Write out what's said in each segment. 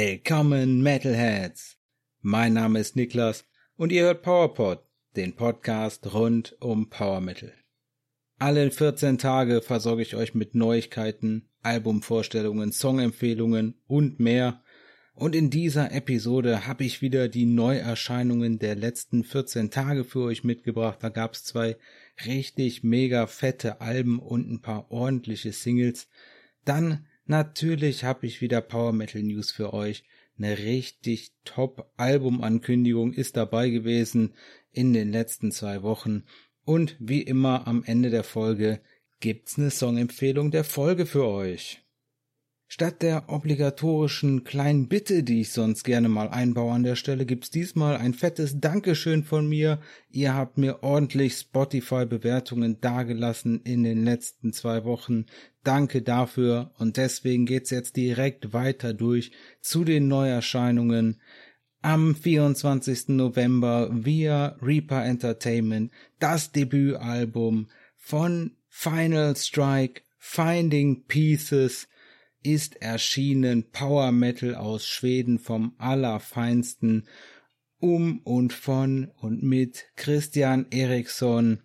Willkommen Metalheads! Mein Name ist Niklas und ihr hört PowerPod, den Podcast rund um Power Metal. Alle 14 Tage versorge ich euch mit Neuigkeiten, Albumvorstellungen, Songempfehlungen und mehr. Und in dieser Episode habe ich wieder die Neuerscheinungen der letzten 14 Tage für euch mitgebracht. Da gab es zwei richtig mega fette Alben und ein paar ordentliche Singles. Dann natürlich habe ich wieder Power Metal News für euch. Eine richtig top Albumankündigung ist dabei gewesen in den letzten zwei Wochen. Und wie immer am Ende der Folge gibt's eine Songempfehlung der Folge für euch. Statt der obligatorischen kleinen Bitte, die ich sonst gerne mal einbaue an der Stelle, gibt's diesmal ein fettes Dankeschön von mir. Ihr habt mir ordentlich Spotify-Bewertungen dagelassen in den letzten zwei Wochen. Danke dafür und deswegen geht's jetzt direkt weiter durch zu den Neuerscheinungen. Am 24. November via Reaper Entertainment das Debütalbum von Final Strike Finding Pieces ist erschienen Power Metal aus Schweden vom allerfeinsten um und von und mit Christian Eriksson,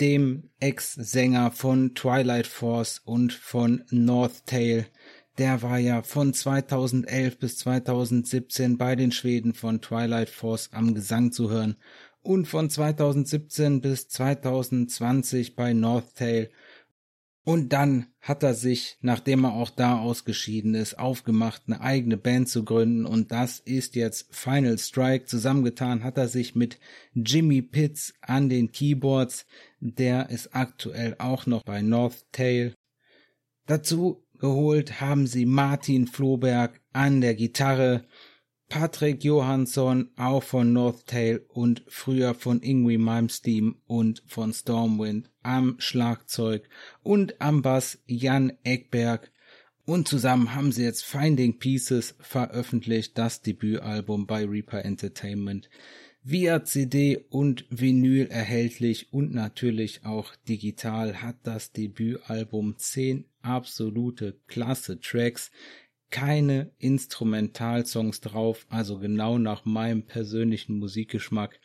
dem Ex-Sänger von Twilight Force und von North Tail. Der war ja von 2011 bis 2017 bei den Schweden von Twilight Force am Gesang zu hören und von 2017 bis 2020 bei North Tail und dann hat er sich, nachdem er auch da ausgeschieden ist, aufgemacht, eine eigene Band zu gründen. Und das ist jetzt Final Strike. Zusammengetan hat er sich mit Jimmy Pitts an den Keyboards. Der ist aktuell auch noch bei North Tail. Dazu geholt haben sie Martin Floberg an der Gitarre, Patrick Johansson, auch von Northtail und früher von Ingwie Malmsteen und von Stormwind am Schlagzeug und am Bass Jan Eckberg. Und zusammen haben sie jetzt Finding Pieces veröffentlicht, das Debütalbum bei Reaper Entertainment. Via CD und Vinyl erhältlich und natürlich auch digital hat das Debütalbum zehn absolute klasse Tracks keine Instrumentalsongs drauf, also genau nach meinem persönlichen Musikgeschmack.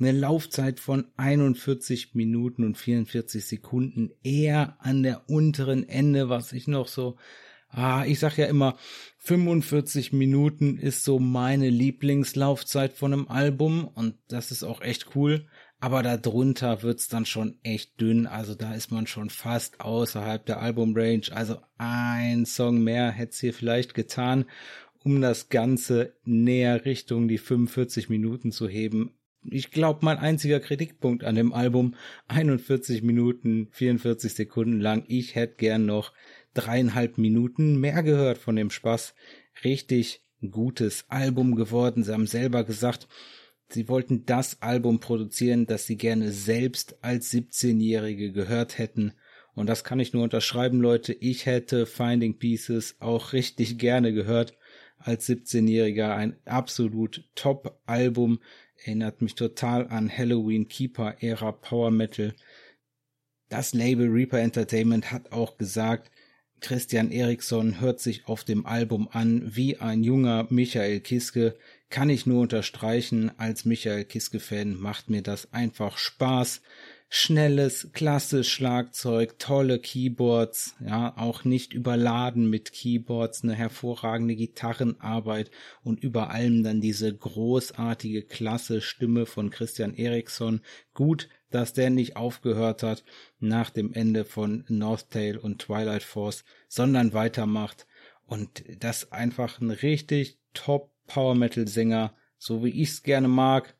Eine Laufzeit von 41 Minuten und 44 Sekunden, eher an der unteren Ende, was ich noch so, ah, ich sag ja immer, 45 Minuten ist so meine Lieblingslaufzeit von einem Album und das ist auch echt cool aber darunter wird's dann schon echt dünn, also da ist man schon fast außerhalb der Albumrange, also ein Song mehr hätte hier vielleicht getan, um das Ganze näher Richtung die 45 Minuten zu heben. Ich glaube, mein einziger Kritikpunkt an dem Album, 41 Minuten, 44 Sekunden lang, ich hätte gern noch dreieinhalb Minuten mehr gehört von dem Spaß. Richtig gutes Album geworden. Sie haben selber gesagt, Sie wollten das Album produzieren, das sie gerne selbst als 17-Jährige gehört hätten. Und das kann ich nur unterschreiben, Leute. Ich hätte Finding Pieces auch richtig gerne gehört als 17-Jähriger. Ein absolut Top-Album. Erinnert mich total an Halloween Keeper Ära Power Metal. Das Label Reaper Entertainment hat auch gesagt, Christian Eriksson hört sich auf dem Album an wie ein junger Michael Kiske, kann ich nur unterstreichen, als Michael Kiske-Fan macht mir das einfach Spaß. Schnelles, klasse Schlagzeug, tolle Keyboards, ja, auch nicht überladen mit Keyboards, eine hervorragende Gitarrenarbeit und über allem dann diese großartige, klasse Stimme von Christian Eriksson. Gut, dass der nicht aufgehört hat nach dem Ende von North Tail und Twilight Force, sondern weitermacht und das einfach ein richtig top Power Metal Sänger, so wie ich's gerne mag.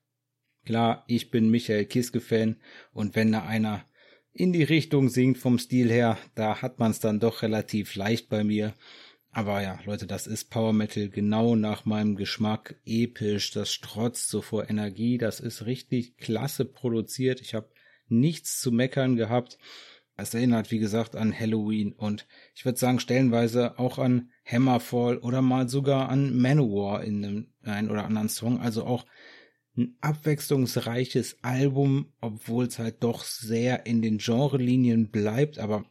Klar, ich bin Michael Kiske Fan und wenn da einer in die Richtung singt vom Stil her, da hat man's dann doch relativ leicht bei mir. Aber ja, Leute, das ist Power Metal genau nach meinem Geschmack. Episch, das strotzt so vor Energie, das ist richtig klasse produziert. Ich habe nichts zu meckern gehabt. Es erinnert, wie gesagt, an Halloween und ich würde sagen, stellenweise auch an Hammerfall oder mal sogar an Manowar in einem einen oder anderen Song. Also auch ein abwechslungsreiches Album, obwohl es halt doch sehr in den Genrelinien bleibt, aber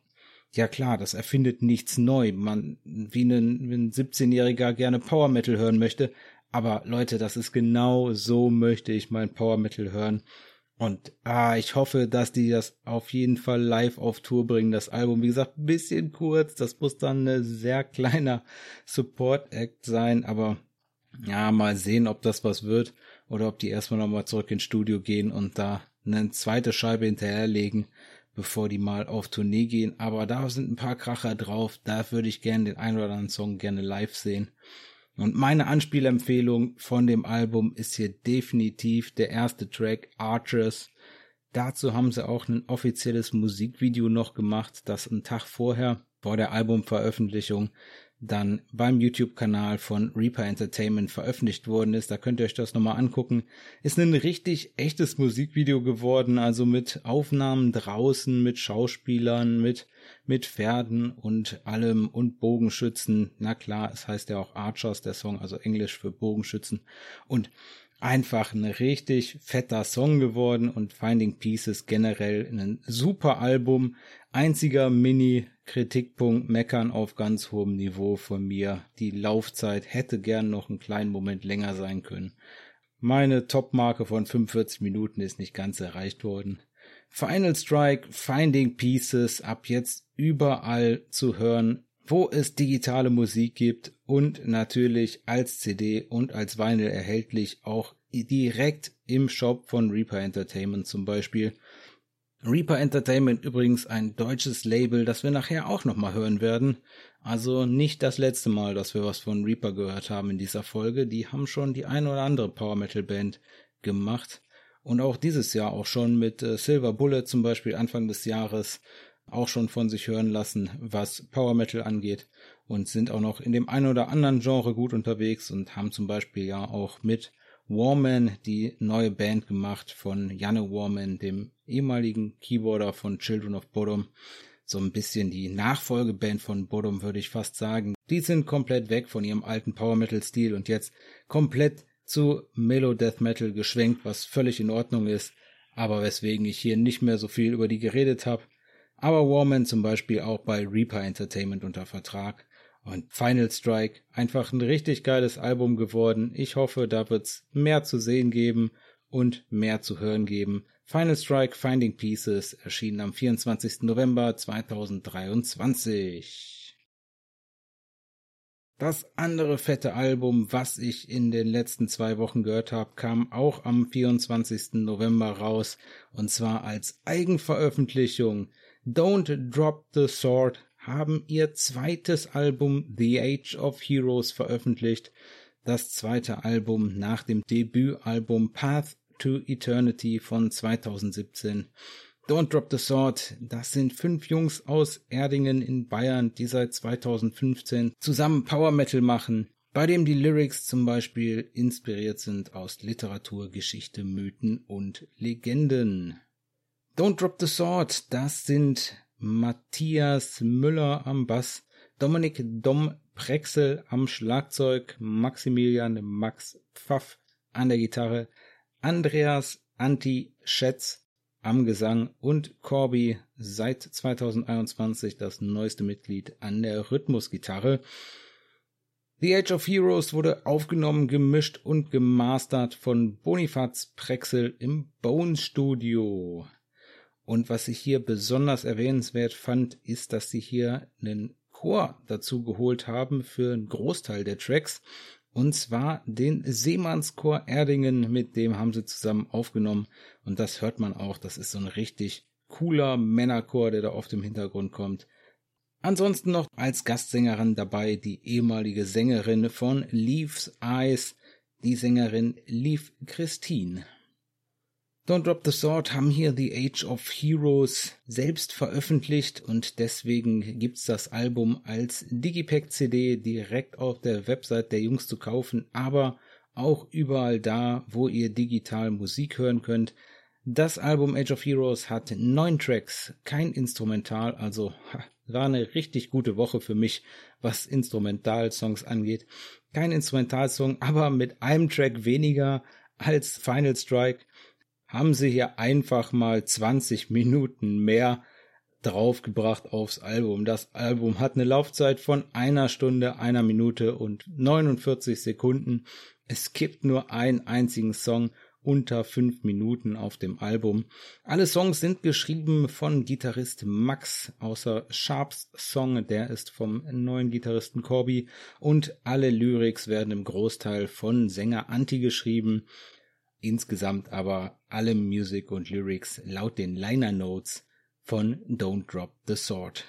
ja klar, das erfindet nichts neu. Man, wie ein, wie ein 17-Jähriger gerne Power Metal hören möchte. Aber Leute, das ist genau so möchte ich mein Power Metal hören. Und ah, ich hoffe, dass die das auf jeden Fall live auf Tour bringen. Das Album, wie gesagt, bisschen kurz. Das muss dann ein sehr kleiner Support-Act sein. Aber ja, mal sehen, ob das was wird. Oder ob die erstmal nochmal zurück ins Studio gehen und da eine zweite Scheibe hinterherlegen, bevor die mal auf Tournee gehen. Aber da sind ein paar Kracher drauf. Da würde ich gerne den einen oder anderen Song gerne live sehen. Und meine Anspielempfehlung von dem Album ist hier definitiv der erste Track Archers. Dazu haben sie auch ein offizielles Musikvideo noch gemacht, das einen Tag vorher, vor der Albumveröffentlichung, dann beim YouTube-Kanal von Reaper Entertainment veröffentlicht worden ist. Da könnt ihr euch das nochmal angucken. Ist ein richtig echtes Musikvideo geworden, also mit Aufnahmen draußen, mit Schauspielern, mit, mit Pferden und allem und Bogenschützen. Na klar, es heißt ja auch Archers, der Song, also Englisch für Bogenschützen. Und einfach ein richtig fetter Song geworden und Finding Pieces generell ein super Album. Einziger Mini-Kritikpunkt, meckern auf ganz hohem Niveau von mir. Die Laufzeit hätte gern noch einen kleinen Moment länger sein können. Meine Topmarke von 45 Minuten ist nicht ganz erreicht worden. Final Strike, Finding Pieces, ab jetzt überall zu hören, wo es digitale Musik gibt und natürlich als CD und als Vinyl erhältlich auch direkt im Shop von Reaper Entertainment zum Beispiel. Reaper Entertainment übrigens ein deutsches Label, das wir nachher auch nochmal hören werden. Also nicht das letzte Mal, dass wir was von Reaper gehört haben in dieser Folge. Die haben schon die ein oder andere Power Metal Band gemacht. Und auch dieses Jahr auch schon mit äh, Silver Bullet zum Beispiel Anfang des Jahres auch schon von sich hören lassen, was Power Metal angeht und sind auch noch in dem einen oder anderen Genre gut unterwegs und haben zum Beispiel ja auch mit Warman die neue Band gemacht von Janne Warman, dem ehemaligen Keyboarder von Children of Bodom. So ein bisschen die Nachfolgeband von Bodom würde ich fast sagen. Die sind komplett weg von ihrem alten Power Metal Stil und jetzt komplett zu Melo Death Metal geschwenkt, was völlig in Ordnung ist, aber weswegen ich hier nicht mehr so viel über die geredet habe aber Warman zum Beispiel auch bei Reaper Entertainment unter Vertrag. Und Final Strike, einfach ein richtig geiles Album geworden. Ich hoffe, da wird's mehr zu sehen geben und mehr zu hören geben. Final Strike Finding Pieces erschienen am 24. November 2023. Das andere fette Album, was ich in den letzten zwei Wochen gehört habe, kam auch am 24. November raus und zwar als Eigenveröffentlichung Don't Drop the Sword haben ihr zweites Album The Age of Heroes veröffentlicht, das zweite Album nach dem Debütalbum Path to Eternity von 2017. Don't Drop the Sword, das sind fünf Jungs aus Erdingen in Bayern, die seit 2015 zusammen Power Metal machen, bei dem die Lyrics zum Beispiel inspiriert sind aus Literatur, Geschichte, Mythen und Legenden. Don't Drop the Sword, das sind Matthias Müller am Bass, Dominik Dom Prexel am Schlagzeug, Maximilian Max Pfaff an der Gitarre, Andreas Anti Schätz am Gesang und Corby seit 2021 das neueste Mitglied an der Rhythmusgitarre. The Age of Heroes wurde aufgenommen, gemischt und gemastert von Bonifaz Prexel im Bone Studio. Und was ich hier besonders erwähnenswert fand, ist, dass sie hier einen Chor dazu geholt haben für einen Großteil der Tracks. Und zwar den Seemannschor Erdingen, mit dem haben sie zusammen aufgenommen. Und das hört man auch. Das ist so ein richtig cooler Männerchor, der da auf dem Hintergrund kommt. Ansonsten noch als Gastsängerin dabei die ehemalige Sängerin von Leaves Eyes, die Sängerin Leaf Christine. Don't Drop the Sword haben hier The Age of Heroes selbst veröffentlicht und deswegen gibt's das Album als Digipack CD direkt auf der Website der Jungs zu kaufen, aber auch überall da, wo ihr digital Musik hören könnt. Das Album Age of Heroes hat neun Tracks, kein Instrumental, also war eine richtig gute Woche für mich, was Instrumentalsongs angeht. Kein Instrumentalsong, aber mit einem Track weniger als Final Strike haben sie hier einfach mal 20 Minuten mehr draufgebracht aufs Album. Das Album hat eine Laufzeit von einer Stunde, einer Minute und 49 Sekunden. Es gibt nur einen einzigen Song unter fünf Minuten auf dem Album. Alle Songs sind geschrieben von Gitarrist Max, außer Sharps Song, der ist vom neuen Gitarristen Corby und alle Lyrics werden im Großteil von Sänger Anti geschrieben. Insgesamt aber alle Music und Lyrics laut den Liner Notes von Don't Drop the Sword.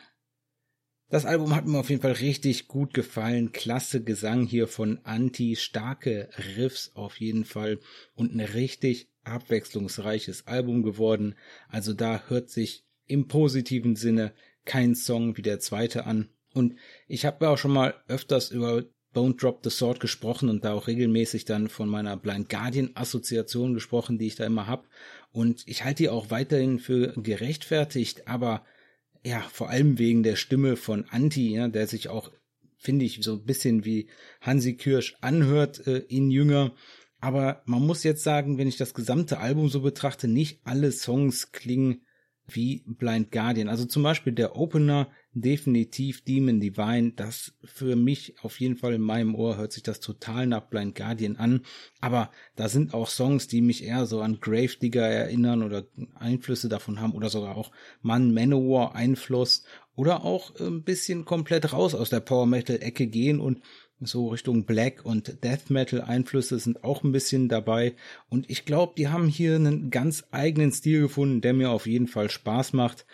Das Album hat mir auf jeden Fall richtig gut gefallen. Klasse Gesang hier von Anti, starke Riffs auf jeden Fall und ein richtig abwechslungsreiches Album geworden. Also da hört sich im positiven Sinne kein Song wie der zweite an. Und ich habe ja auch schon mal öfters über Don't Drop the Sword gesprochen und da auch regelmäßig dann von meiner Blind Guardian Assoziation gesprochen, die ich da immer hab. Und ich halte die auch weiterhin für gerechtfertigt, aber ja, vor allem wegen der Stimme von Anti, ja, der sich auch, finde ich, so ein bisschen wie Hansi Kirsch anhört äh, in Jünger. Aber man muss jetzt sagen, wenn ich das gesamte Album so betrachte, nicht alle Songs klingen wie Blind Guardian. Also zum Beispiel der Opener, definitiv Demon Divine, das für mich auf jeden Fall in meinem Ohr hört sich das total nach Blind Guardian an. Aber da sind auch Songs, die mich eher so an Gravedigger erinnern oder Einflüsse davon haben oder sogar auch Man Manowar Einfluss oder auch ein bisschen komplett raus aus der Power Metal Ecke gehen und so Richtung Black und Death Metal Einflüsse sind auch ein bisschen dabei und ich glaube, die haben hier einen ganz eigenen Stil gefunden, der mir auf jeden Fall Spaß macht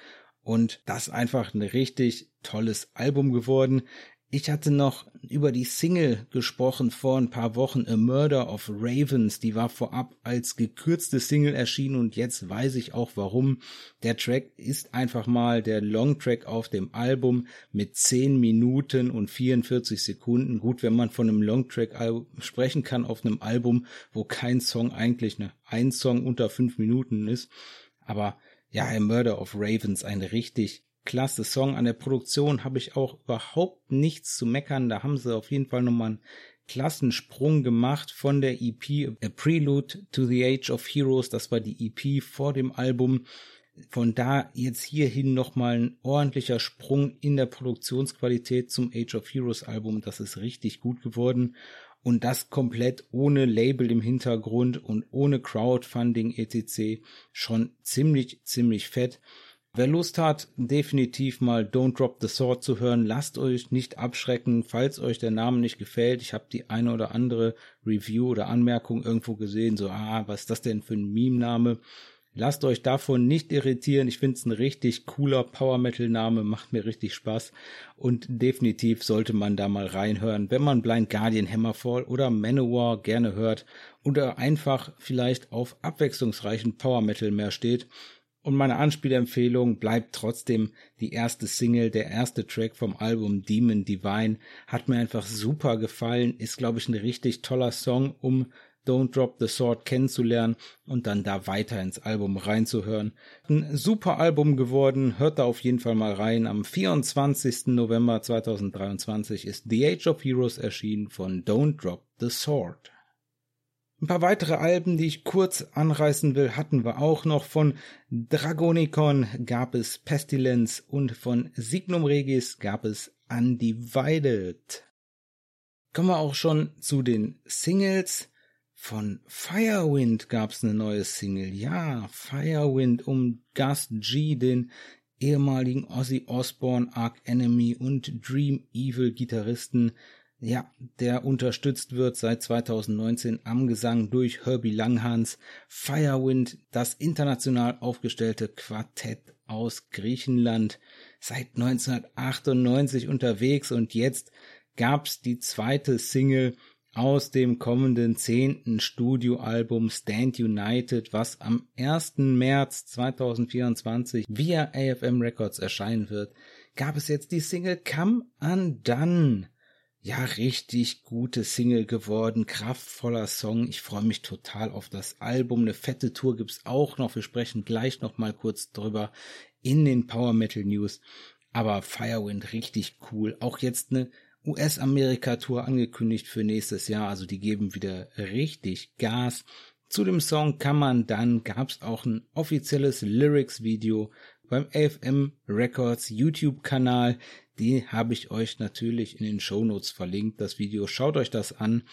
und das einfach ein richtig tolles Album geworden. Ich hatte noch über die Single gesprochen vor ein paar Wochen, A Murder of Ravens. Die war vorab als gekürzte Single erschienen und jetzt weiß ich auch warum. Der Track ist einfach mal der Longtrack auf dem Album mit 10 Minuten und 44 Sekunden. Gut, wenn man von einem Longtrack sprechen kann auf einem Album, wo kein Song eigentlich ein Song unter 5 Minuten ist. Aber ja, A Murder of Ravens, ein richtig klasse Song. An der Produktion habe ich auch überhaupt nichts zu meckern. Da haben sie auf jeden Fall nochmal einen Klassensprung gemacht von der EP A Prelude to the Age of Heroes. Das war die EP vor dem Album. Von da jetzt hierhin nochmal ein ordentlicher Sprung in der Produktionsqualität zum Age of Heroes Album. Das ist richtig gut geworden. Und das komplett ohne Label im Hintergrund und ohne Crowdfunding etc. Schon ziemlich, ziemlich fett. Wer Lust hat, definitiv mal Don't Drop the Sword zu hören, lasst euch nicht abschrecken, falls euch der Name nicht gefällt. Ich habe die eine oder andere Review oder Anmerkung irgendwo gesehen, so, ah, was ist das denn für ein Meme-Name? Lasst euch davon nicht irritieren. Ich finde es ein richtig cooler Power Metal Name, macht mir richtig Spaß und definitiv sollte man da mal reinhören, wenn man Blind Guardian Hammerfall oder Manowar gerne hört oder einfach vielleicht auf abwechslungsreichen Power Metal mehr steht und meine Anspielempfehlung bleibt trotzdem die erste Single, der erste Track vom Album Demon Divine. Hat mir einfach super gefallen, ist glaube ich ein richtig toller Song, um Don't Drop the Sword kennenzulernen und dann da weiter ins Album reinzuhören. Ein super Album geworden, hört da auf jeden Fall mal rein. Am 24. November 2023 ist The Age of Heroes erschienen von Don't Drop the Sword. Ein paar weitere Alben, die ich kurz anreißen will, hatten wir auch noch. Von Dragonicon gab es Pestilence und von Signum Regis gab es Undivided. Kommen wir auch schon zu den Singles. Von Firewind gab es eine neue Single. Ja, Firewind um Gus G, den ehemaligen Ozzy Osbourne, Arc Enemy und Dream Evil Gitarristen ja, der unterstützt wird seit 2019 am Gesang durch Herbie Langhans. Firewind, das international aufgestellte Quartett aus Griechenland, seit 1998 unterwegs und jetzt gab's die zweite Single aus dem kommenden zehnten Studioalbum Stand United, was am 1. März 2024 via AFM Records erscheinen wird, gab es jetzt die Single Come Undone ja, richtig gute Single geworden, kraftvoller Song. Ich freue mich total auf das Album. Eine fette Tour gibt's auch noch. Wir sprechen gleich noch mal kurz drüber in den Power Metal News. Aber Firewind richtig cool. Auch jetzt eine US-Amerika-Tour angekündigt für nächstes Jahr. Also die geben wieder richtig Gas. Zu dem Song kann man dann gab's auch ein offizielles Lyrics-Video beim AFM Records YouTube-Kanal. Die habe ich euch natürlich in den Shownotes verlinkt. Das Video, schaut euch das an.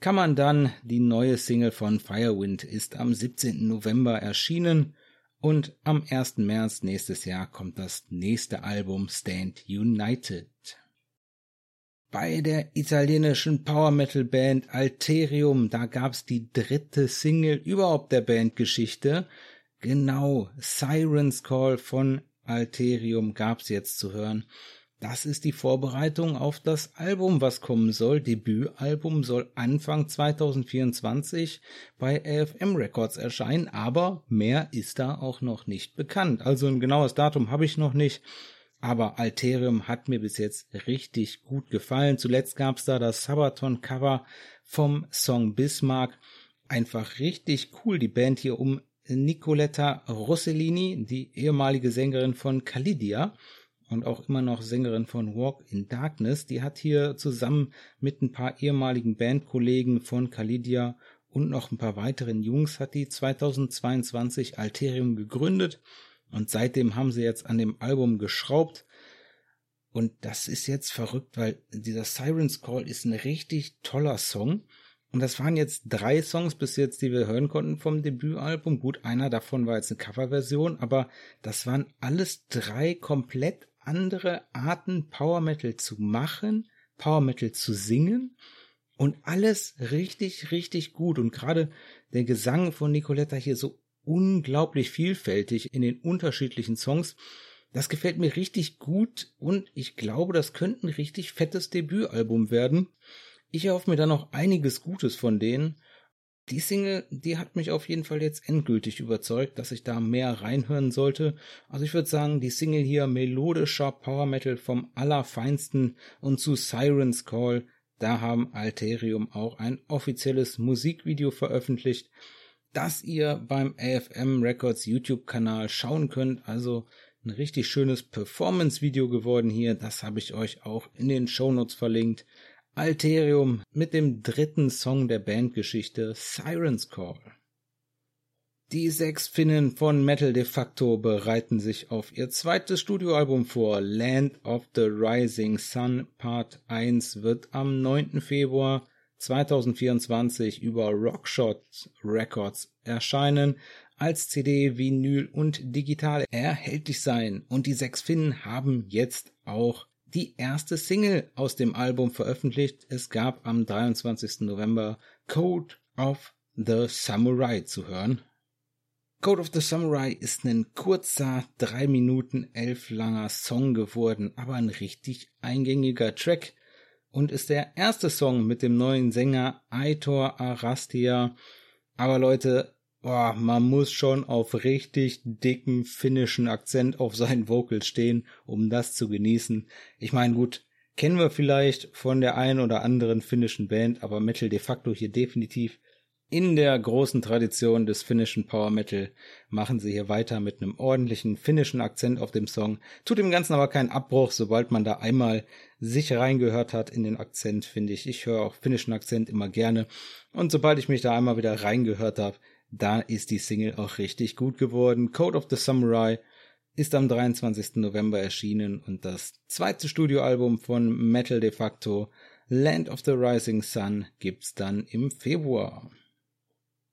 Kann man dann, die neue Single von Firewind ist am 17. November erschienen und am 1. März nächstes Jahr kommt das nächste Album Stand United. Bei der italienischen Power Metal Band Alterium, da gab's die dritte Single überhaupt der Bandgeschichte. Genau, Sirens Call von Alterium gab's jetzt zu hören. Das ist die Vorbereitung auf das Album, was kommen soll. Debütalbum soll Anfang 2024 bei AFM Records erscheinen, aber mehr ist da auch noch nicht bekannt. Also ein genaues Datum habe ich noch nicht. Aber Alterium hat mir bis jetzt richtig gut gefallen. Zuletzt gab es da das Sabaton-Cover vom Song Bismarck. Einfach richtig cool. Die Band hier um Nicoletta Rossellini, die ehemalige Sängerin von Calidia und auch immer noch Sängerin von Walk in Darkness, die hat hier zusammen mit ein paar ehemaligen Bandkollegen von Calidia und noch ein paar weiteren Jungs hat die 2022 Alterium gegründet und seitdem haben sie jetzt an dem Album geschraubt. Und das ist jetzt verrückt, weil dieser Sirens Call ist ein richtig toller Song. Und das waren jetzt drei Songs bis jetzt, die wir hören konnten vom Debütalbum. Gut, einer davon war jetzt eine Coverversion, aber das waren alles drei komplett andere Arten, Power Metal zu machen, Power Metal zu singen. Und alles richtig, richtig gut. Und gerade der Gesang von Nicoletta hier so unglaublich vielfältig in den unterschiedlichen Songs. Das gefällt mir richtig gut und ich glaube, das könnte ein richtig fettes Debütalbum werden. Ich erhoffe mir da noch einiges Gutes von denen. Die Single, die hat mich auf jeden Fall jetzt endgültig überzeugt, dass ich da mehr reinhören sollte. Also ich würde sagen, die Single hier melodischer Power Metal vom Allerfeinsten und zu Sirens Call, da haben Alterium auch ein offizielles Musikvideo veröffentlicht das ihr beim AFM Records YouTube-Kanal schauen könnt. Also ein richtig schönes Performance-Video geworden hier. Das habe ich euch auch in den Shownotes verlinkt. Alterium mit dem dritten Song der Bandgeschichte Sirens Call. Die sechs Finnen von Metal de facto bereiten sich auf ihr zweites Studioalbum vor. Land of the Rising Sun Part 1 wird am 9. Februar 2024 über Rockshot Records erscheinen, als CD, Vinyl und digital erhältlich sein. Und die sechs Finnen haben jetzt auch die erste Single aus dem Album veröffentlicht. Es gab am 23. November Code of the Samurai zu hören. Code of the Samurai ist ein kurzer, drei Minuten elf langer Song geworden, aber ein richtig eingängiger Track und ist der erste Song mit dem neuen Sänger Aitor Arastia. Aber Leute, boah, man muss schon auf richtig dicken finnischen Akzent auf seinen Vocals stehen, um das zu genießen. Ich meine, gut, kennen wir vielleicht von der einen oder anderen finnischen Band, aber Metal de facto hier definitiv in der großen Tradition des finnischen Power Metal machen sie hier weiter mit einem ordentlichen finnischen Akzent auf dem Song. Tut dem Ganzen aber keinen Abbruch, sobald man da einmal sich reingehört hat in den Akzent, finde ich. Ich höre auch finnischen Akzent immer gerne. Und sobald ich mich da einmal wieder reingehört habe, da ist die Single auch richtig gut geworden. Code of the Samurai ist am 23. November erschienen und das zweite Studioalbum von Metal de facto, Land of the Rising Sun, gibt's dann im Februar.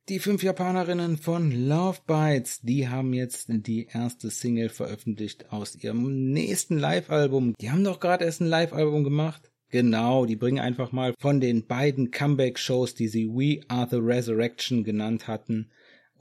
Die fünf Japanerinnen von Love Bites, die haben jetzt die erste Single veröffentlicht aus ihrem nächsten Live-Album. Die haben doch gerade erst ein Live-Album gemacht. Genau, die bringen einfach mal von den beiden Comeback-Shows, die sie We Are the Resurrection genannt hatten,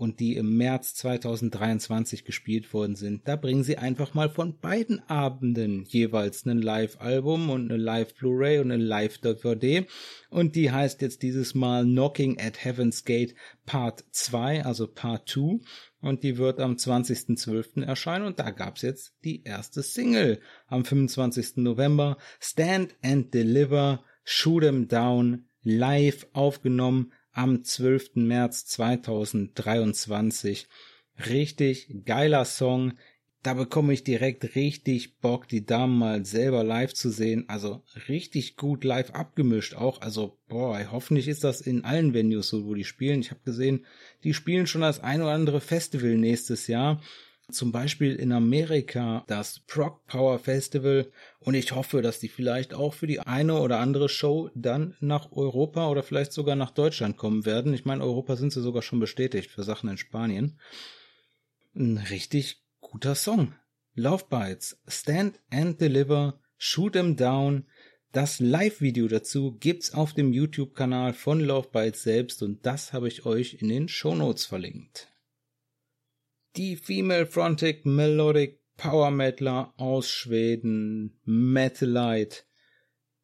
und die im März 2023 gespielt worden sind. Da bringen sie einfach mal von beiden Abenden jeweils ein Live-Album und eine Live-Blu-ray und eine Live-DVD. Und die heißt jetzt dieses Mal Knocking at Heaven's Gate Part 2, also Part 2. Und die wird am 20.12. erscheinen und da gab's jetzt die erste Single am 25. November. Stand and Deliver, Shoot 'em Down, live aufgenommen am 12. März 2023. Richtig geiler Song. Da bekomme ich direkt richtig Bock, die Damen mal selber live zu sehen. Also richtig gut live abgemischt auch. Also, boah, hoffentlich ist das in allen Venues so, wo die spielen. Ich habe gesehen, die spielen schon das ein oder andere Festival nächstes Jahr. Zum Beispiel in Amerika das Prog Power Festival und ich hoffe, dass die vielleicht auch für die eine oder andere Show dann nach Europa oder vielleicht sogar nach Deutschland kommen werden. Ich meine, Europa sind sie sogar schon bestätigt für Sachen in Spanien. Ein richtig guter Song. Love Bites, Stand and Deliver, Shoot 'em Down, das Live-Video dazu gibt's auf dem YouTube-Kanal von Love Bites selbst und das habe ich euch in den Shownotes verlinkt. Die Female Frontic Melodic Power Metaler aus Schweden, Metalite,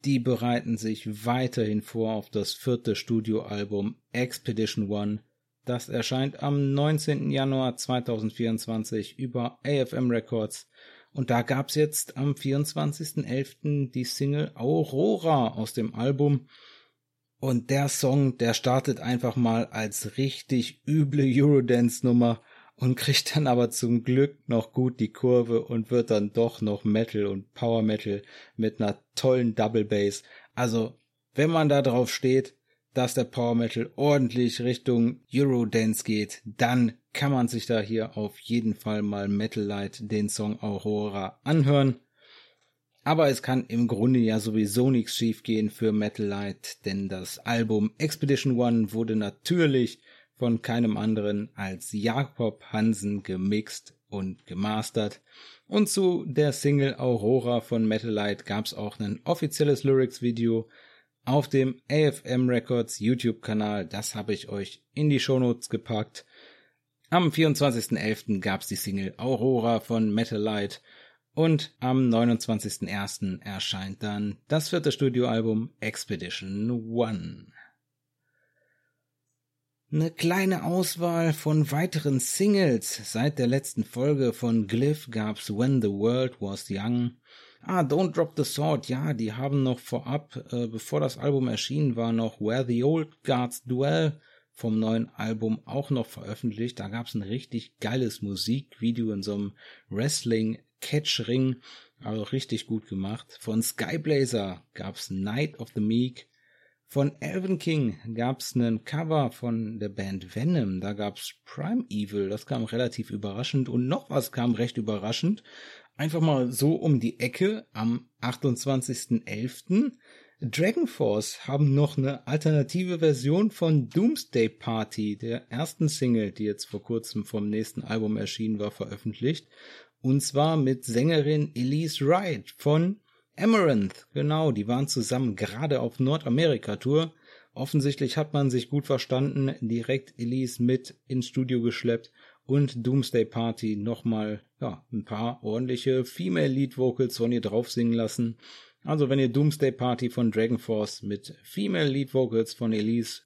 die bereiten sich weiterhin vor auf das vierte Studioalbum Expedition One. Das erscheint am 19. Januar 2024 über AFM Records und da gab's jetzt am 24.11. die Single Aurora aus dem Album. Und der Song, der startet einfach mal als richtig üble Eurodance-Nummer und kriegt dann aber zum Glück noch gut die Kurve und wird dann doch noch Metal und Power Metal mit einer tollen Double Bass. Also, wenn man da drauf steht, dass der Power Metal ordentlich Richtung Eurodance geht, dann kann man sich da hier auf jeden Fall mal Metal Light den Song Aurora anhören. Aber es kann im Grunde ja sowieso nichts schiefgehen für Metal Light, denn das Album Expedition One wurde natürlich von keinem anderen als Jakob Hansen gemixt und gemastert. Und zu der Single Aurora von Metal Light gab es auch ein offizielles Lyrics-Video, auf dem AFM Records YouTube-Kanal. Das habe ich euch in die Shownotes gepackt. Am 24.11. gab's die Single Aurora von Metal Light und am 29.01. erscheint dann das vierte Studioalbum Expedition One. Eine kleine Auswahl von weiteren Singles. Seit der letzten Folge von Glyph gab's When the World Was Young, Ah, Don't Drop the Sword, ja, die haben noch vorab, äh, bevor das Album erschienen war, noch Where the Old Guards Dwell vom neuen Album auch noch veröffentlicht. Da gab's ein richtig geiles Musikvideo in so einem Wrestling-Catch-Ring, also richtig gut gemacht. Von Skyblazer gab's Night of the Meek. Von Elven King gab's einen Cover von der Band Venom. Da gab's Prime Evil. Das kam relativ überraschend. Und noch was kam recht überraschend einfach mal so um die Ecke am 28.11. Dragon Force haben noch eine alternative Version von Doomsday Party, der ersten Single, die jetzt vor kurzem vom nächsten Album erschienen war, veröffentlicht. Und zwar mit Sängerin Elise Wright von Amaranth. Genau, die waren zusammen gerade auf Nordamerika-Tour. Offensichtlich hat man sich gut verstanden, direkt Elise mit ins Studio geschleppt und Doomsday Party nochmal ja, ein paar ordentliche Female Lead Vocals von ihr drauf singen lassen. Also wenn ihr Doomsday Party von Dragon Force mit Female Lead Vocals von Elise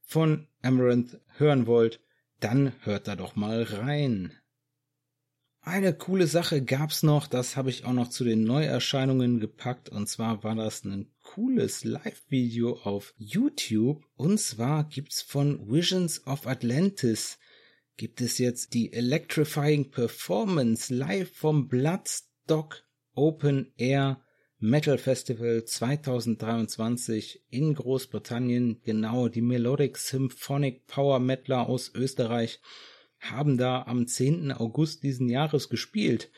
von Amaranth hören wollt, dann hört da doch mal rein. Eine coole Sache gab's noch, das habe ich auch noch zu den Neuerscheinungen gepackt. Und zwar war das ein cooles Live-Video auf YouTube. Und zwar gibt's von Visions of Atlantis. Gibt es jetzt die Electrifying Performance live vom Bloodstock Open Air Metal Festival 2023 in Großbritannien. Genau, die Melodic Symphonic Power Metaler aus Österreich haben da am 10. August diesen Jahres gespielt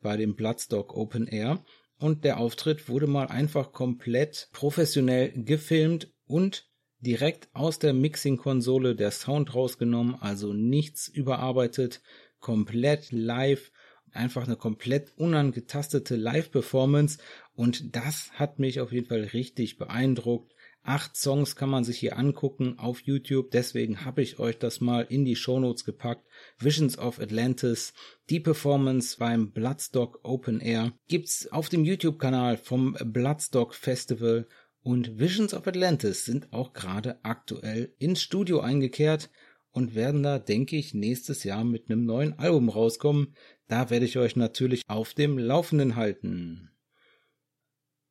bei dem Bloodstock Open Air und der Auftritt wurde mal einfach komplett professionell gefilmt und direkt aus der Mixing-Konsole der Sound rausgenommen, also nichts überarbeitet, komplett live, einfach eine komplett unangetastete Live-Performance und das hat mich auf jeden Fall richtig beeindruckt. Acht Songs kann man sich hier angucken auf YouTube, deswegen habe ich euch das mal in die Shownotes gepackt. Visions of Atlantis, die Performance beim Bloodstock Open Air gibt's auf dem YouTube-Kanal vom Bloodstock Festival und Visions of Atlantis sind auch gerade aktuell ins Studio eingekehrt und werden da, denke ich, nächstes Jahr mit einem neuen Album rauskommen. Da werde ich euch natürlich auf dem Laufenden halten.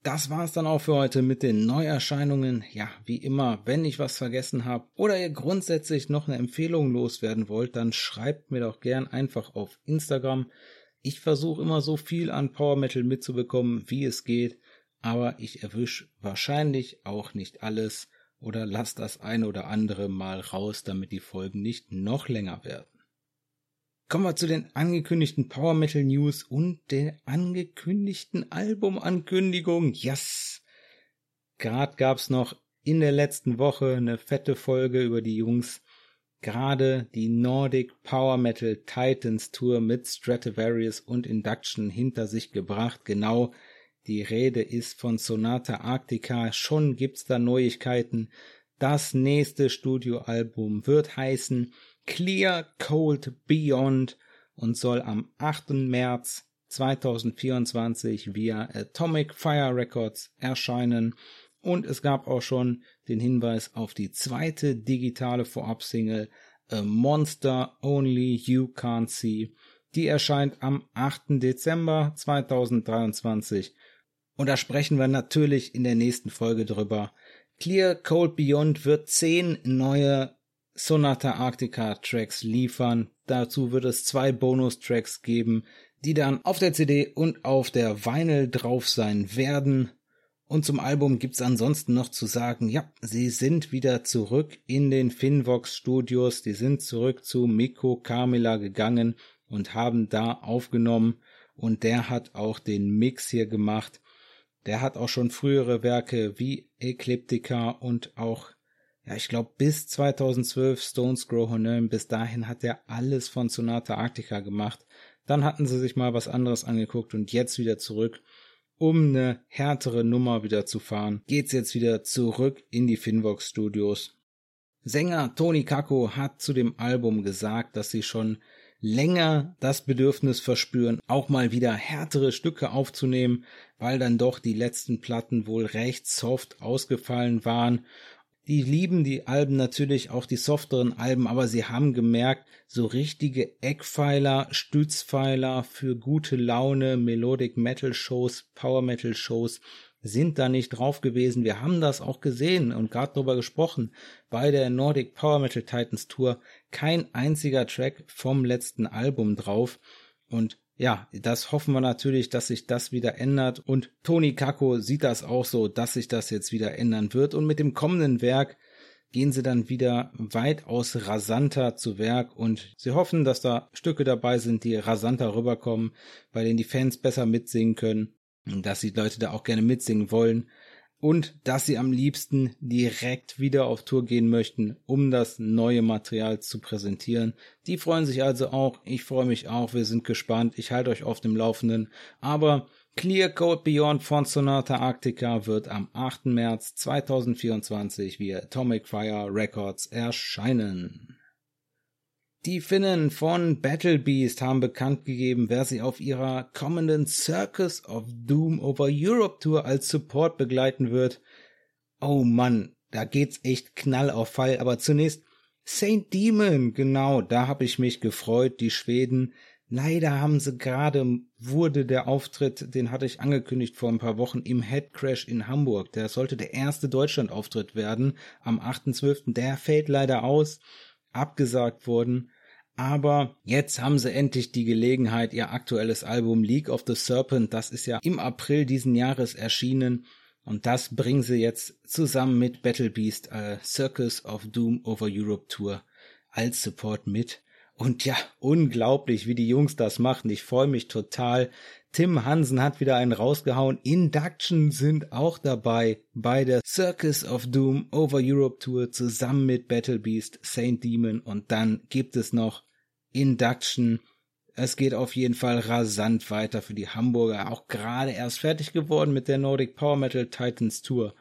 Das war's dann auch für heute mit den Neuerscheinungen. Ja, wie immer, wenn ich was vergessen habe oder ihr grundsätzlich noch eine Empfehlung loswerden wollt, dann schreibt mir doch gern einfach auf Instagram. Ich versuche immer so viel an Power Metal mitzubekommen, wie es geht aber ich erwisch wahrscheinlich auch nicht alles oder lass das eine oder andere mal raus, damit die Folgen nicht noch länger werden. Kommen wir zu den angekündigten Power Metal News und der angekündigten Albumankündigung. Yes! Gerade gab's noch in der letzten Woche eine fette Folge über die Jungs. Gerade die Nordic Power Metal Titans Tour mit Stratovarius und Induction hinter sich gebracht. Genau, die Rede ist von Sonata Arctica. Schon gibt's da Neuigkeiten. Das nächste Studioalbum wird heißen Clear Cold Beyond und soll am 8. März 2024 via Atomic Fire Records erscheinen. Und es gab auch schon den Hinweis auf die zweite digitale Vorabsingle A Monster Only You Can't See. Die erscheint am 8. Dezember 2023. Und da sprechen wir natürlich in der nächsten Folge drüber. Clear Cold Beyond wird zehn neue Sonata Arctica Tracks liefern. Dazu wird es zwei Bonus-Tracks geben, die dann auf der CD und auf der Vinyl drauf sein werden. Und zum Album gibt's ansonsten noch zu sagen, ja, sie sind wieder zurück in den Finvox Studios, die sind zurück zu Miko Carmela gegangen und haben da aufgenommen und der hat auch den Mix hier gemacht. Der hat auch schon frühere Werke wie Ecliptica und auch, ja, ich glaube bis 2012 Stones Grow Honum, bis dahin hat er alles von Sonata Arctica gemacht. Dann hatten sie sich mal was anderes angeguckt und jetzt wieder zurück um eine härtere Nummer wieder zu fahren, geht's jetzt wieder zurück in die Finvox Studios. Sänger Tony Kako hat zu dem Album gesagt, dass sie schon länger das Bedürfnis verspüren, auch mal wieder härtere Stücke aufzunehmen, weil dann doch die letzten Platten wohl recht soft ausgefallen waren die lieben die Alben natürlich, auch die softeren Alben, aber sie haben gemerkt, so richtige Eckpfeiler, Stützpfeiler für gute Laune, Melodic Metal Shows, Power Metal Shows sind da nicht drauf gewesen. Wir haben das auch gesehen und gerade darüber gesprochen bei der Nordic Power Metal Titans Tour. Kein einziger Track vom letzten Album drauf. Und ja, das hoffen wir natürlich, dass sich das wieder ändert. Und Toni Kako sieht das auch so, dass sich das jetzt wieder ändern wird. Und mit dem kommenden Werk gehen sie dann wieder weitaus rasanter zu Werk. Und sie hoffen, dass da Stücke dabei sind, die rasanter rüberkommen, bei denen die Fans besser mitsingen können, dass die Leute da auch gerne mitsingen wollen und dass sie am liebsten direkt wieder auf Tour gehen möchten, um das neue Material zu präsentieren. Die freuen sich also auch, ich freue mich auch, wir sind gespannt, ich halte euch auf dem Laufenden, aber Clear Code Beyond von Sonata Arctica wird am 8. März 2024 via Atomic Fire Records erscheinen. Die Finnen von Battle Beast haben bekannt gegeben, wer sie auf ihrer kommenden Circus of Doom over Europe Tour als Support begleiten wird. Oh Mann, da geht's echt knall auf Fall, aber zunächst Saint Demon, genau, da habe ich mich gefreut, die Schweden. Leider haben sie gerade, wurde der Auftritt, den hatte ich angekündigt vor ein paar Wochen im Headcrash in Hamburg. Der sollte der erste Deutschlandauftritt werden am 8.12. Der fällt leider aus, abgesagt worden. Aber jetzt haben sie endlich die Gelegenheit, ihr aktuelles Album League of the Serpent, das ist ja im April diesen Jahres erschienen, und das bringen sie jetzt zusammen mit Battle Beast äh, Circus of Doom over Europe Tour als Support mit. Und ja, unglaublich, wie die Jungs das machen. Ich freue mich total. Tim Hansen hat wieder einen rausgehauen. Induction sind auch dabei bei der Circus of Doom over Europe Tour zusammen mit Battle Beast, Saint Demon und dann gibt es noch Induction. Es geht auf jeden Fall rasant weiter für die Hamburger. Auch gerade erst fertig geworden mit der Nordic Power Metal Titans Tour.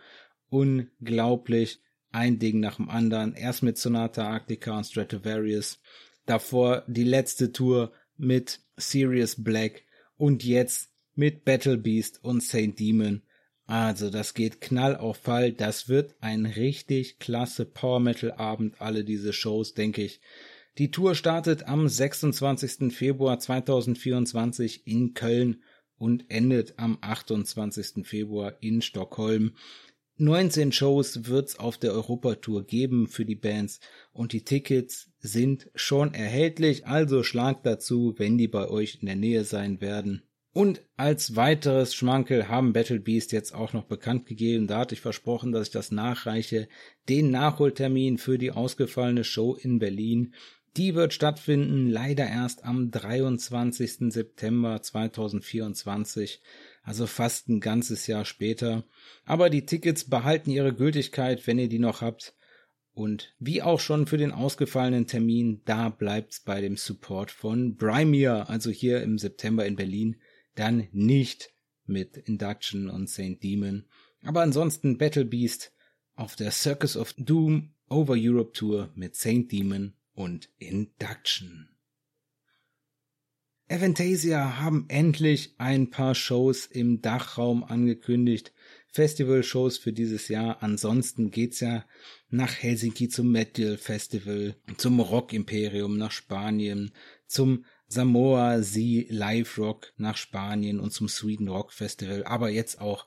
Unglaublich. Ein Ding nach dem anderen. Erst mit Sonata Arctica und Stratovarius. Davor die letzte Tour mit Sirius Black. Und jetzt mit Battle Beast und Saint Demon. Also, das geht knall auf Fall. Das wird ein richtig klasse Power Metal Abend. Alle diese Shows, denke ich. Die Tour startet am 26. Februar 2024 in Köln und endet am 28. Februar in Stockholm. 19 Shows wird's auf der Europatour geben für die Bands und die Tickets sind schon erhältlich, also schlagt dazu, wenn die bei euch in der Nähe sein werden. Und als weiteres Schmankel haben Battle Beast jetzt auch noch bekannt gegeben, da hatte ich versprochen, dass ich das nachreiche, den Nachholtermin für die ausgefallene Show in Berlin Die wird stattfinden, leider erst am 23. September 2024, also fast ein ganzes Jahr später. Aber die Tickets behalten ihre Gültigkeit, wenn ihr die noch habt. Und wie auch schon für den ausgefallenen Termin, da bleibt's bei dem Support von Brimir, also hier im September in Berlin, dann nicht mit Induction und Saint Demon. Aber ansonsten Battle Beast auf der Circus of Doom Over Europe Tour mit Saint Demon und Induction. Aventasia haben endlich ein paar Shows im Dachraum angekündigt. Festival-Shows für dieses Jahr. Ansonsten geht's ja nach Helsinki zum Metal Festival, zum Rock Imperium nach Spanien, zum Samoa Sea Live Rock nach Spanien und zum Sweden Rock Festival, aber jetzt auch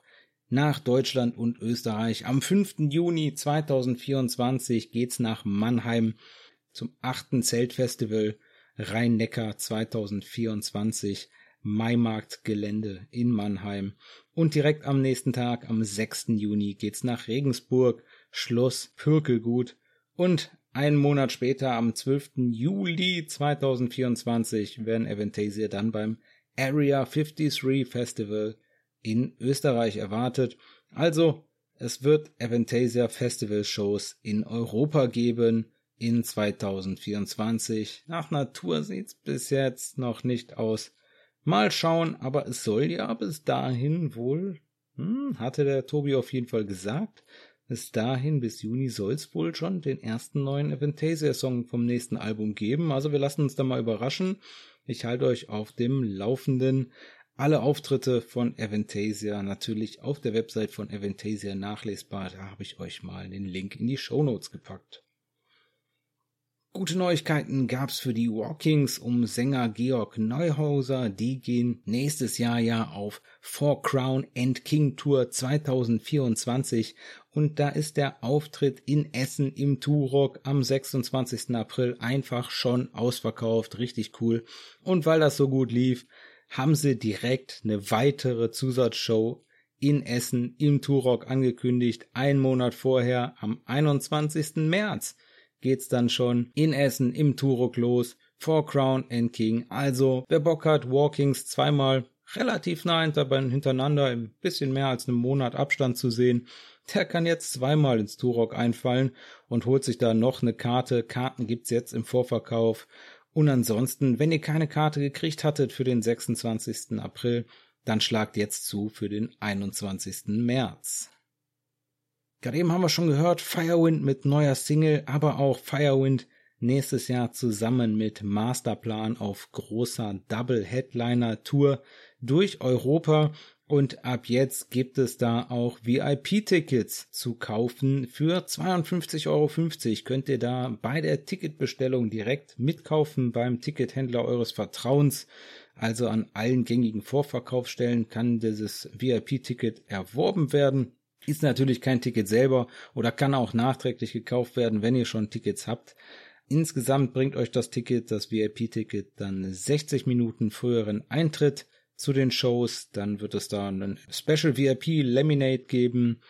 nach Deutschland und Österreich. Am 5. Juni 2024 geht's nach Mannheim zum achten Zeltfestival Rhein-Neckar 2024 Maimarktgelände in Mannheim. Und direkt am nächsten Tag, am 6. Juni, geht's nach Regensburg, Schloss Pürkelgut. Und einen Monat später, am 12. Juli 2024, werden Aventasia dann beim Area 53 Festival in Österreich erwartet. Also, es wird Aventasia Festival Shows in Europa geben in 2024. Nach Natur sieht's bis jetzt noch nicht aus. Mal schauen, aber es soll ja bis dahin wohl, hm, hatte der Tobi auf jeden Fall gesagt, bis dahin, bis Juni soll's wohl schon den ersten neuen Aventasia-Song vom nächsten Album geben. Also wir lassen uns da mal überraschen. Ich halte euch auf dem Laufenden. Alle Auftritte von Aventasia natürlich auf der Website von Aventasia nachlesbar. Da habe ich euch mal den Link in die Show Notes gepackt. Gute Neuigkeiten gab's für die Walkings um Sänger Georg Neuhauser. Die gehen nächstes Jahr ja auf Four Crown and King Tour 2024 und da ist der Auftritt in Essen im Turok am 26. April einfach schon ausverkauft. Richtig cool. Und weil das so gut lief, haben sie direkt eine weitere Zusatzshow in Essen im Turok angekündigt. Ein Monat vorher am 21. März geht's dann schon in Essen im Turok los. For Crown and King. Also, wer Bock hat, Walkings zweimal relativ nah hintereinander, ein bisschen mehr als einen Monat Abstand zu sehen, der kann jetzt zweimal ins Turok einfallen und holt sich da noch eine Karte. Karten gibt's jetzt im Vorverkauf. Und ansonsten, wenn ihr keine Karte gekriegt hattet für den 26. April, dann schlagt jetzt zu für den 21. März. Gerade eben haben wir schon gehört, Firewind mit neuer Single, aber auch Firewind nächstes Jahr zusammen mit Masterplan auf großer Double Headliner Tour durch Europa und ab jetzt gibt es da auch VIP-Tickets zu kaufen. Für 52,50 Euro könnt ihr da bei der Ticketbestellung direkt mitkaufen beim Tickethändler eures Vertrauens. Also an allen gängigen Vorverkaufsstellen kann dieses VIP-Ticket erworben werden. Ist natürlich kein Ticket selber oder kann auch nachträglich gekauft werden, wenn ihr schon Tickets habt. Insgesamt bringt euch das Ticket, das VIP-Ticket, dann 60 Minuten früheren Eintritt zu den Shows. Dann wird es da einen Special VIP Laminate geben.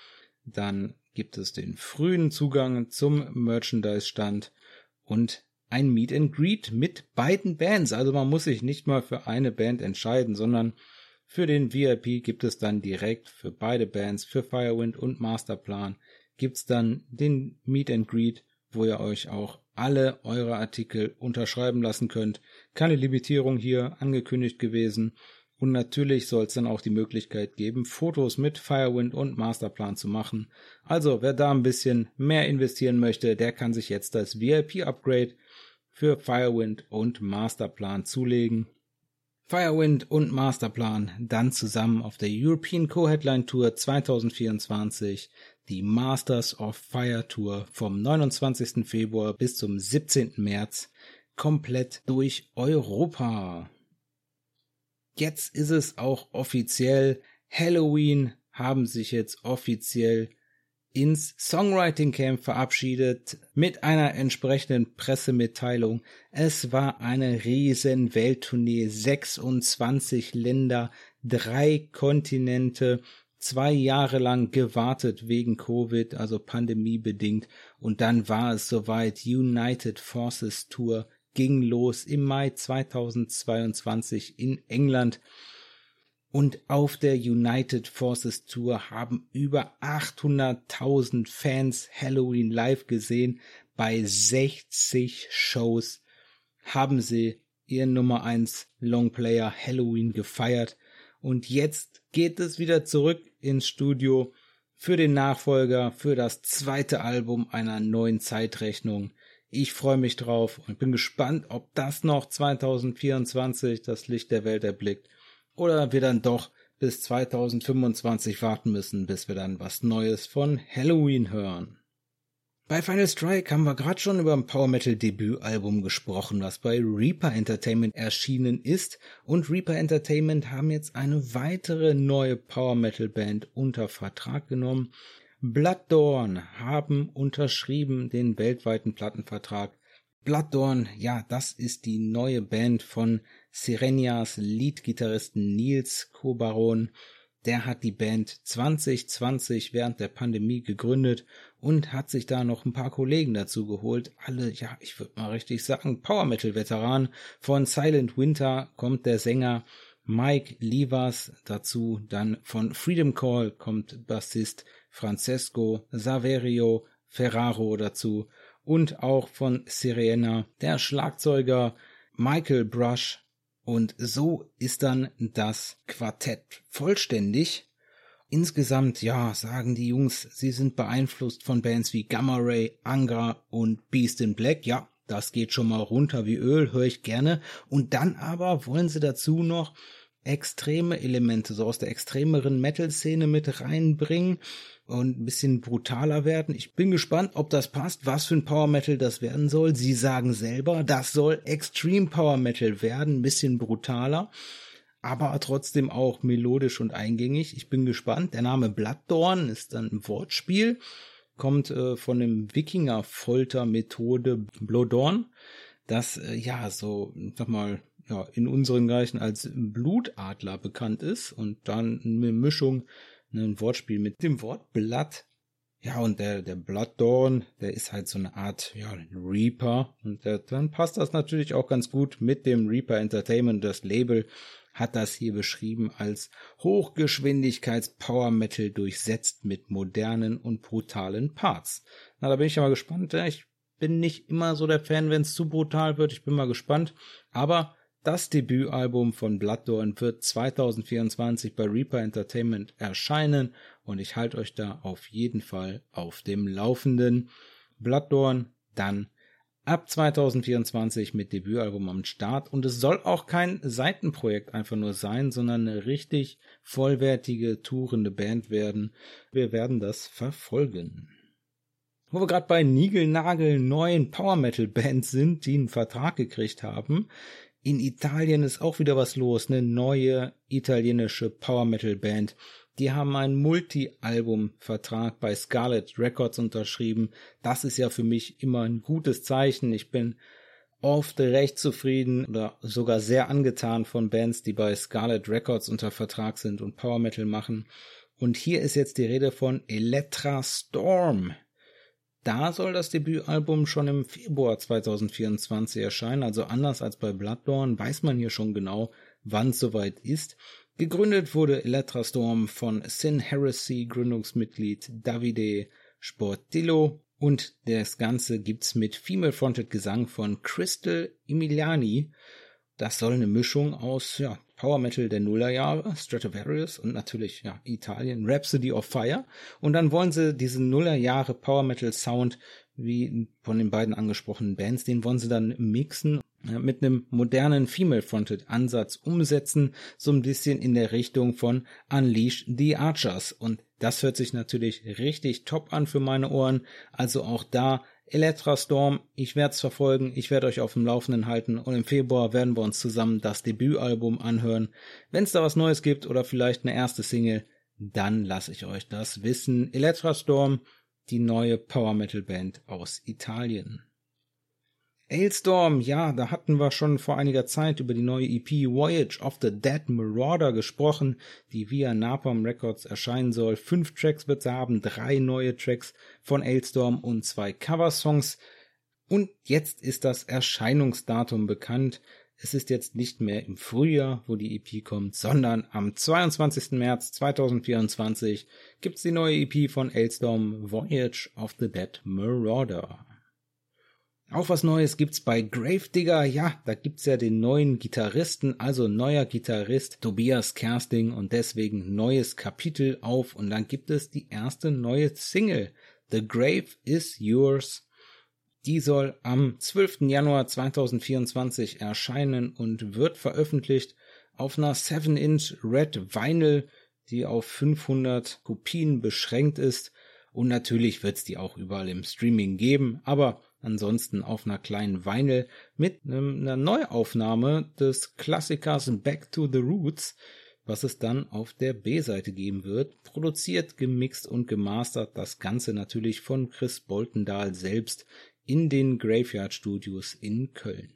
Dann gibt es den frühen Zugang zum Merchandise-Stand und ein Meet and Greet mit beiden Bands. Also man muss sich nicht mal für eine Band entscheiden, sondern für den VIP gibt es dann direkt für beide Bands, für Firewind und Masterplan, gibt's dann den Meet and Greet, wo ihr euch auch alle eure Artikel unterschreiben lassen könnt. Keine Limitierung hier angekündigt gewesen. Und natürlich soll es dann auch die Möglichkeit geben, Fotos mit Firewind und Masterplan zu machen. Also wer da ein bisschen mehr investieren möchte, der kann sich jetzt das VIP-Upgrade für Firewind und Masterplan zulegen. Firewind und Masterplan dann zusammen auf der European Co-Headline Tour 2024, die Masters of Fire Tour vom 29. Februar bis zum 17. März, komplett durch Europa. Jetzt ist es auch offiziell. Halloween haben sich jetzt offiziell ins Songwriting Camp verabschiedet mit einer entsprechenden Pressemitteilung. Es war eine riesen Welttournee, 26 Länder, drei Kontinente, zwei Jahre lang gewartet wegen Covid, also pandemiebedingt, und dann war es soweit United Forces Tour ging los im Mai 2022 in England. Und auf der United Forces Tour haben über 800.000 Fans Halloween live gesehen. Bei 60 Shows haben sie ihren Nummer 1 Longplayer Halloween gefeiert. Und jetzt geht es wieder zurück ins Studio für den Nachfolger, für das zweite Album einer neuen Zeitrechnung. Ich freue mich drauf und bin gespannt, ob das noch 2024 das Licht der Welt erblickt oder wir dann doch bis 2025 warten müssen, bis wir dann was Neues von Halloween hören. Bei Final Strike haben wir gerade schon über ein Power Metal Debütalbum gesprochen, was bei Reaper Entertainment erschienen ist. Und Reaper Entertainment haben jetzt eine weitere neue Power Metal Band unter Vertrag genommen. Blood Dawn haben unterschrieben den weltweiten Plattenvertrag. Blood Dawn, ja, das ist die neue Band von Sirenias Leadgitarristen Nils Kobaron der hat die Band 2020 während der Pandemie gegründet und hat sich da noch ein paar Kollegen dazu geholt. Alle, ja, ich würde mal richtig sagen, Power Metal Veteran. Von Silent Winter kommt der Sänger Mike Livas dazu. Dann von Freedom Call kommt Bassist Francesco Saverio Ferraro dazu. Und auch von Sirena der Schlagzeuger Michael Brush und so ist dann das Quartett vollständig. Insgesamt, ja, sagen die Jungs, sie sind beeinflusst von Bands wie Gamma Ray, Angra und Beast in Black. Ja, das geht schon mal runter wie Öl, höre ich gerne. Und dann aber wollen sie dazu noch extreme Elemente so aus der extremeren Metal-Szene mit reinbringen und ein bisschen brutaler werden. Ich bin gespannt, ob das passt, was für ein Power Metal das werden soll. Sie sagen selber, das soll Extreme Power Metal werden, ein bisschen brutaler, aber trotzdem auch melodisch und eingängig. Ich bin gespannt. Der Name Blooddawn ist dann ein Wortspiel, kommt äh, von dem Wikinger-Folter-Methode Blodorn, das äh, ja so, sag mal, ja, in unseren Gleichen als Blutadler bekannt ist und dann eine Mischung, ein Wortspiel mit dem Wort Blatt. Ja, und der, der Blooddawn, der ist halt so eine Art, ja, Reaper. Und der, dann passt das natürlich auch ganz gut mit dem Reaper Entertainment. Das Label hat das hier beschrieben als Hochgeschwindigkeits-Power Metal durchsetzt mit modernen und brutalen Parts. Na, da bin ich ja mal gespannt. Ich bin nicht immer so der Fan, wenn es zu brutal wird. Ich bin mal gespannt. Aber das Debütalbum von Blooddawn wird 2024 bei Reaper Entertainment erscheinen und ich halte euch da auf jeden Fall auf dem Laufenden. Blooddawn dann ab 2024 mit Debütalbum am Start und es soll auch kein Seitenprojekt einfach nur sein, sondern eine richtig vollwertige tourende Band werden. Wir werden das verfolgen. Wo wir gerade bei Nigelnagel neuen Power Metal Bands sind, die einen Vertrag gekriegt haben, in Italien ist auch wieder was los, eine neue italienische Power Metal Band. Die haben einen Multi-Album-Vertrag bei Scarlet Records unterschrieben. Das ist ja für mich immer ein gutes Zeichen. Ich bin oft recht zufrieden oder sogar sehr angetan von Bands, die bei Scarlet Records unter Vertrag sind und Power Metal machen. Und hier ist jetzt die Rede von Electra Storm. Da soll das Debütalbum schon im Februar 2024 erscheinen, also anders als bei Bloodborne weiß man hier schon genau, wann es soweit ist. Gegründet wurde Electrastorm von Sin Heresy Gründungsmitglied Davide Sportillo und das Ganze gibt's mit Female-Fronted Gesang von Crystal Emiliani. Das soll eine Mischung aus ja, Power Metal der Nullerjahre, Stratovarius und natürlich ja, Italien, Rhapsody of Fire. Und dann wollen sie diesen Nullerjahre Power Metal Sound, wie von den beiden angesprochenen Bands, den wollen sie dann mixen mit einem modernen Female-Fronted Ansatz umsetzen, so ein bisschen in der Richtung von Unleash the Archers. Und das hört sich natürlich richtig top an für meine Ohren. Also auch da Electra Storm, ich werde es verfolgen, ich werde euch auf dem Laufenden halten und im Februar werden wir uns zusammen das Debütalbum anhören. Wenn es da was Neues gibt oder vielleicht eine erste Single, dann lasse ich euch das wissen. Electra Storm, die neue Power Metal Band aus Italien. Ailstorm, ja, da hatten wir schon vor einiger Zeit über die neue EP Voyage of the Dead Marauder gesprochen, die via Napalm Records erscheinen soll. Fünf Tracks wird sie haben, drei neue Tracks von Ailstorm und zwei Coversongs. Und jetzt ist das Erscheinungsdatum bekannt. Es ist jetzt nicht mehr im Frühjahr, wo die EP kommt, sondern am 22. März 2024 gibt's die neue EP von Ailstorm Voyage of the Dead Marauder. Auch was Neues gibt's bei Gravedigger. Ja, da gibt's ja den neuen Gitarristen, also neuer Gitarrist Tobias Kersting und deswegen neues Kapitel auf und dann gibt es die erste neue Single. The Grave is Yours die soll am 12. Januar 2024 erscheinen und wird veröffentlicht auf einer 7-Inch Red Vinyl, die auf 500 Kopien beschränkt ist. Und natürlich wird es die auch überall im Streaming geben, aber ansonsten auf einer kleinen Vinyl mit einer Neuaufnahme des Klassikers Back to the Roots, was es dann auf der B-Seite geben wird. Produziert, gemixt und gemastert das Ganze natürlich von Chris Boltendahl selbst in den Graveyard Studios in Köln.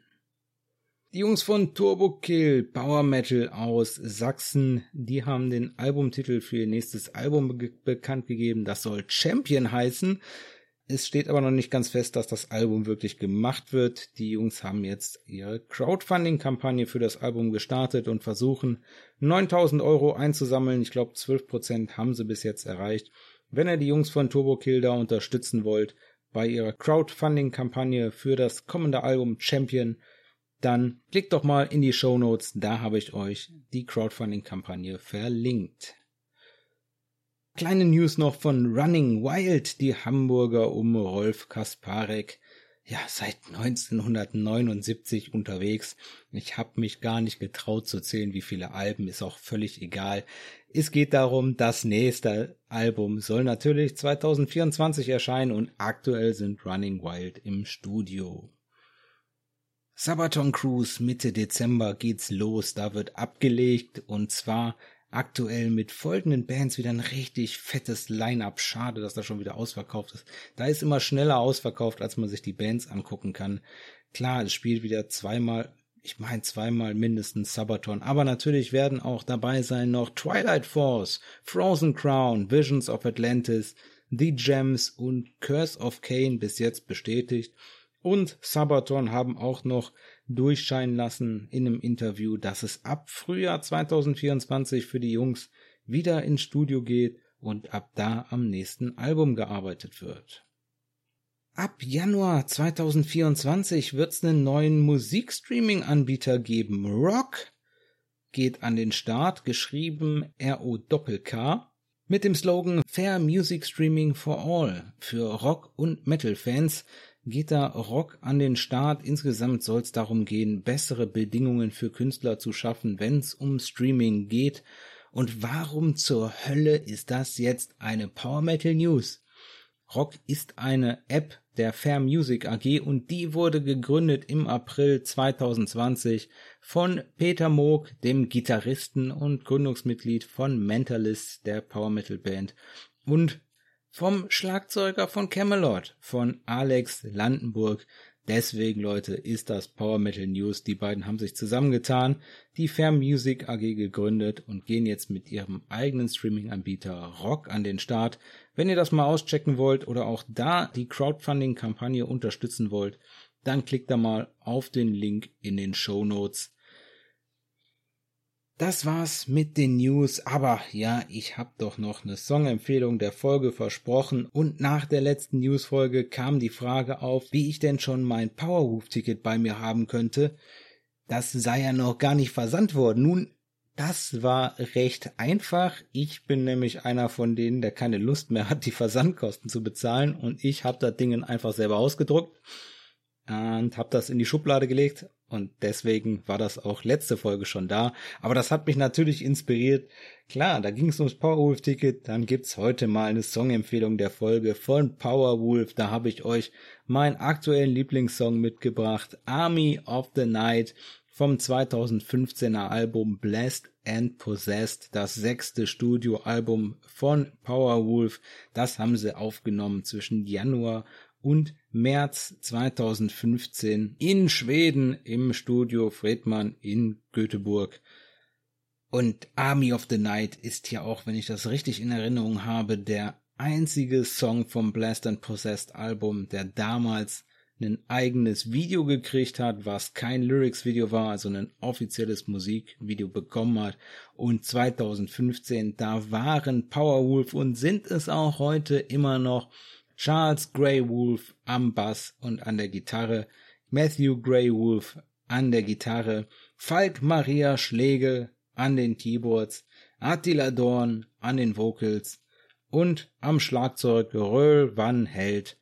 Die Jungs von Turbo Kill Power Metal aus Sachsen, die haben den Albumtitel für ihr nächstes Album be bekannt gegeben. Das soll Champion heißen. Es steht aber noch nicht ganz fest, dass das Album wirklich gemacht wird. Die Jungs haben jetzt ihre Crowdfunding-Kampagne für das Album gestartet und versuchen 9000 Euro einzusammeln. Ich glaube 12% haben sie bis jetzt erreicht. Wenn ihr die Jungs von Turbo Kill da unterstützen wollt, bei ihrer Crowdfunding-Kampagne für das kommende Album Champion, dann klickt doch mal in die Show Notes, da habe ich euch die Crowdfunding-Kampagne verlinkt. Kleine News noch von Running Wild, die Hamburger um Rolf Kasparek ja seit 1979 unterwegs. Ich habe mich gar nicht getraut zu zählen, wie viele Alben, ist auch völlig egal. Es geht darum, das nächste Album soll natürlich 2024 erscheinen und aktuell sind Running Wild im Studio. Sabaton Cruise Mitte Dezember geht's los, da wird abgelegt und zwar aktuell mit folgenden Bands wieder ein richtig fettes Line-up. Schade, dass das schon wieder ausverkauft ist. Da ist immer schneller ausverkauft, als man sich die Bands angucken kann. Klar, es spielt wieder zweimal, ich meine zweimal mindestens Sabaton, aber natürlich werden auch dabei sein noch Twilight Force, Frozen Crown, Visions of Atlantis, The Gems und Curse of Cain bis jetzt bestätigt. Und Sabaton haben auch noch durchscheinen lassen in einem Interview, dass es ab Frühjahr 2024 für die Jungs wieder ins Studio geht und ab da am nächsten Album gearbeitet wird. Ab Januar 2024 wird es einen neuen Musikstreaming-Anbieter geben. Rock geht an den Start, geschrieben R-O-K, mit dem Slogan Fair Music Streaming for All für Rock- und Metal-Fans geht da Rock an den Start. Insgesamt soll es darum gehen, bessere Bedingungen für Künstler zu schaffen, wenn es um Streaming geht. Und warum zur Hölle ist das jetzt eine Power Metal News? Rock ist eine App der Fair Music AG und die wurde gegründet im April 2020 von Peter Moog, dem Gitarristen und Gründungsmitglied von Mentalist, der Power Metal Band, und vom Schlagzeuger von Camelot, von Alex Landenburg. Deswegen, Leute, ist das Power Metal News. Die beiden haben sich zusammengetan, die Fair Music AG gegründet und gehen jetzt mit ihrem eigenen Streaming-Anbieter Rock an den Start. Wenn ihr das mal auschecken wollt oder auch da die Crowdfunding-Kampagne unterstützen wollt, dann klickt da mal auf den Link in den Show Notes. Das war's mit den News, aber ja, ich hab doch noch eine Songempfehlung der Folge versprochen und nach der letzten Newsfolge kam die Frage auf, wie ich denn schon mein Powerwolf-Ticket bei mir haben könnte. Das sei ja noch gar nicht versandt worden. Nun, das war recht einfach. Ich bin nämlich einer von denen, der keine Lust mehr hat, die Versandkosten zu bezahlen und ich hab das Ding einfach selber ausgedruckt und hab das in die Schublade gelegt und deswegen war das auch letzte Folge schon da. Aber das hat mich natürlich inspiriert. Klar, da ging es ums Powerwolf-Ticket. Dann gibt's heute mal eine Songempfehlung der Folge von Powerwolf. Da habe ich euch meinen aktuellen Lieblingssong mitgebracht. Army of the Night vom 2015er Album Blessed and Possessed, das sechste Studioalbum von Powerwolf. Das haben sie aufgenommen zwischen Januar und März 2015 in Schweden im Studio Fredman in Göteborg. Und Army of the Night ist ja auch, wenn ich das richtig in Erinnerung habe, der einzige Song vom Blast and Possessed Album, der damals ein eigenes Video gekriegt hat, was kein Lyrics-Video war, also ein offizielles Musikvideo bekommen hat. Und 2015, da waren Powerwolf und sind es auch heute immer noch Charles Grey Wolf am Bass und an der Gitarre, Matthew Grey Wolf an der Gitarre, Falk Maria Schlegel an den Keyboards, Attila Dorn an den Vocals und am Schlagzeug Röhl Van Held.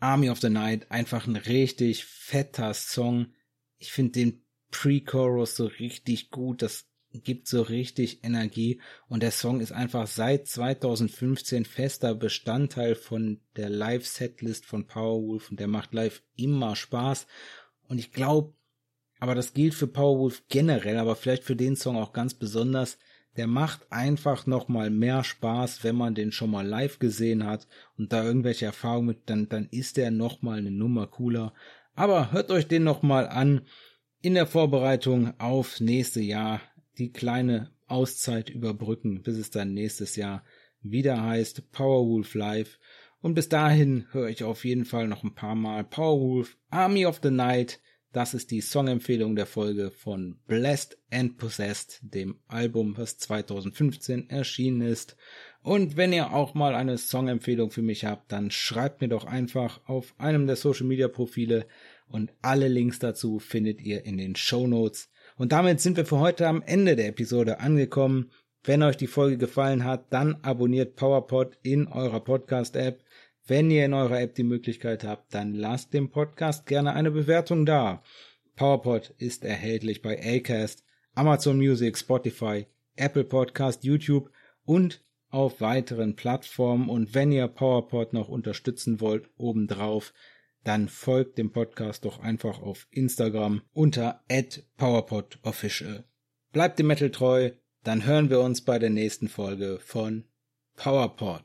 Army of the Night, einfach ein richtig fetter Song. Ich finde den Pre-Chorus so richtig gut, das gibt so richtig Energie und der Song ist einfach seit 2015 fester Bestandteil von der Live-Setlist von Powerwolf und der macht live immer Spaß und ich glaube, aber das gilt für Powerwolf generell, aber vielleicht für den Song auch ganz besonders. Der macht einfach noch mal mehr Spaß, wenn man den schon mal live gesehen hat und da irgendwelche Erfahrungen mit, dann, dann ist der noch mal eine Nummer cooler. Aber hört euch den noch mal an in der Vorbereitung auf nächste Jahr. Die kleine Auszeit überbrücken, bis es dann nächstes Jahr wieder heißt Powerwolf Live. Und bis dahin höre ich auf jeden Fall noch ein paar Mal Powerwolf Army of the Night das ist die Songempfehlung der Folge von Blessed and Possessed, dem Album, was 2015 erschienen ist. Und wenn ihr auch mal eine Songempfehlung für mich habt, dann schreibt mir doch einfach auf einem der Social Media Profile und alle Links dazu findet ihr in den Show Notes. Und damit sind wir für heute am Ende der Episode angekommen. Wenn euch die Folge gefallen hat, dann abonniert PowerPod in eurer Podcast-App. Wenn ihr in eurer App die Möglichkeit habt, dann lasst dem Podcast gerne eine Bewertung da. PowerPod ist erhältlich bei Acast, Amazon Music, Spotify, Apple Podcast, YouTube und auf weiteren Plattformen. Und wenn ihr PowerPod noch unterstützen wollt, obendrauf, dann folgt dem Podcast doch einfach auf Instagram unter @powerpodofficial. Bleibt dem Metal treu, dann hören wir uns bei der nächsten Folge von PowerPod.